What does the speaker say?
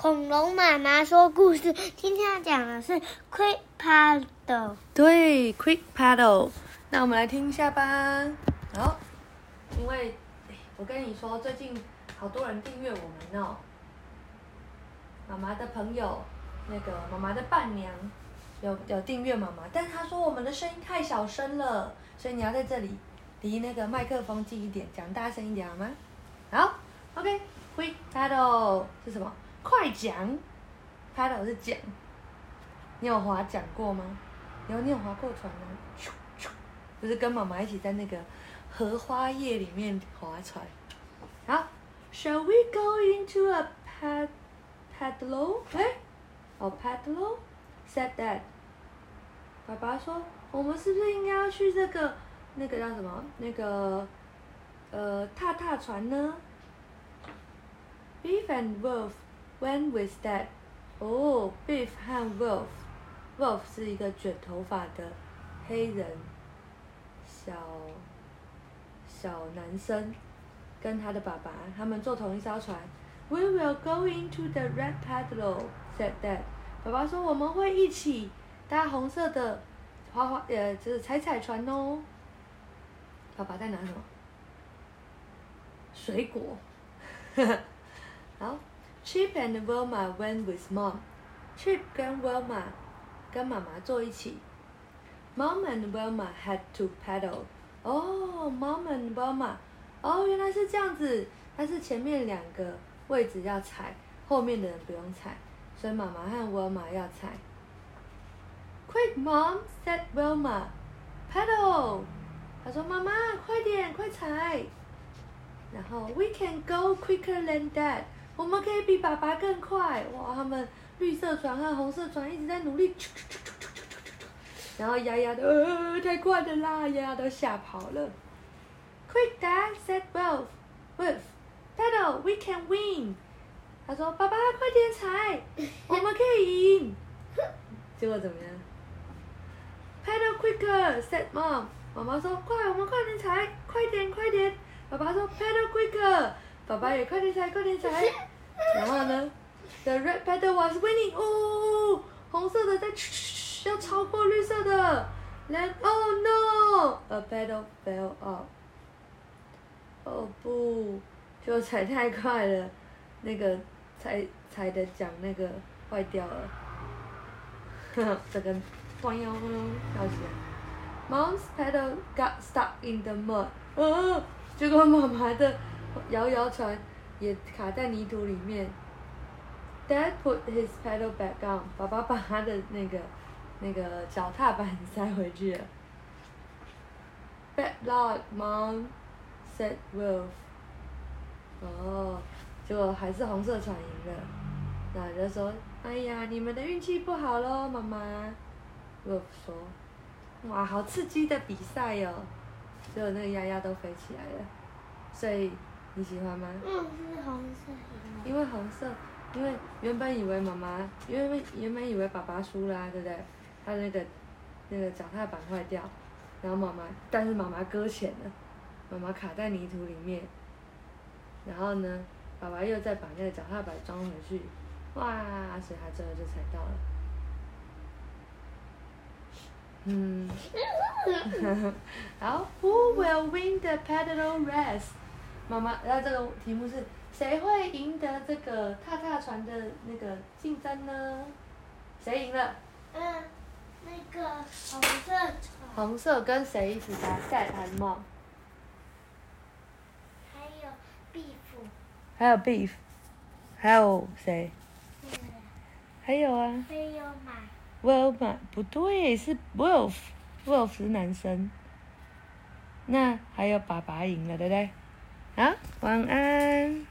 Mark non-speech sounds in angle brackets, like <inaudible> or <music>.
恐龙妈妈说故事，今天要讲的是 Quick Paddle。对，Quick Paddle。那我们来听一下吧。好，因为我跟你说，最近好多人订阅我们哦。妈妈的朋友，那个妈妈的伴娘有有订阅妈妈，但是她说我们的声音太小声了，所以你要在这里离那个麦克风近一点，讲大声一点好吗？好，OK，Quick Paddle 是什么？快讲，Paddle 是桨。你有划桨过吗？有，你有划过船吗？咻咻，就是跟妈妈一起在那个荷花叶里面划船。好，Shall we go into a pad paddle？哎，哦，paddle，said Dad。爸爸说，我们是不是应该要去这个那个叫什么？那个呃踏踏船呢？Beef and Wolf went with Dad。哦，Beef 和 Wolf。Wolf 是一个卷头发的黑人小小男生，跟他的爸爸，他们坐同一艘船。We will go into the red paddle," said Dad. 爸爸说我们会一起搭红色的滑滑呃，就是踩踩船哦。爸爸在拿什么？水果。好 <laughs>，Chip and Wilma went with Mom. Chip 跟 Wilma 跟妈妈坐一起。Mom and Wilma had to paddle. 哦，Mom and Wilma，哦，原来是这样子。它是前面两个位置要踩，后面的人不用踩，所以妈妈和 Wilma 要踩。Quick, Mom said Wilma. Paddle. 她说：“妈妈，快点，快踩。”然后 We can go quicker than that. 我们可以比爸爸更快。哇，他们绿色船和红色船一直在努力。然后丫丫的，呃，太快了啦！丫丫都吓跑了。Quick, Dad said Wolf. Wolf, paddle, we can win. 他说：“爸爸，快点踩，<laughs> 我们可以赢。”结果怎么样？Paddle quicker, said Mom. 妈妈说：“快，我们快点踩，快点，快点。”爸爸说：“Paddle quicker。”爸爸也快点踩，快点踩。然后呢？The red paddle was winning. 哦，红色的在要超过绿色的。Then oh no, a paddle fell off. 哦不，就踩太快了，那个踩踩的桨那个坏掉了。呵呵，这个咣哟跳起来。Mom's paddle got stuck in the mud. 哦，结果妈妈的摇摇船也卡在泥土里面。Dad put his paddle back on. 爸爸把他的那个那个脚踏板 <laughs> 塞回去了。Bad luck, Mom, said Wolf. 哦，结果还是红色船赢了。那就说：“哎呀，你们的运气不好喽，妈妈。”Wolf 说：“哇，好刺激的比赛哟、哦！”结果那个鸭鸭都飞起来了。所以你喜欢吗？嗯，是红色的。因为红色，因为原本以为妈妈，原本原本以为爸爸输啦、对不对？他那个那个脚踏板坏掉，然后妈妈，但是妈妈搁浅了，妈妈卡在泥土里面，然后呢，爸爸又再把那个脚踏板装回去，哇，所以他最后就踩到了。嗯，<laughs> 好，Who will win the paddle race？妈妈，那这个题目是谁会赢得这个踏踏船的那个竞争呢？谁赢了？嗯，那个红色船，红色跟谁一起打赛还是 mom？还有壁虎，还有 beef，还有谁？嗯，还有啊还有马。，Wolf 嘛不对，是 Wolf，Wolf 是男生。那还有爸爸赢了，对不对？好，晚安。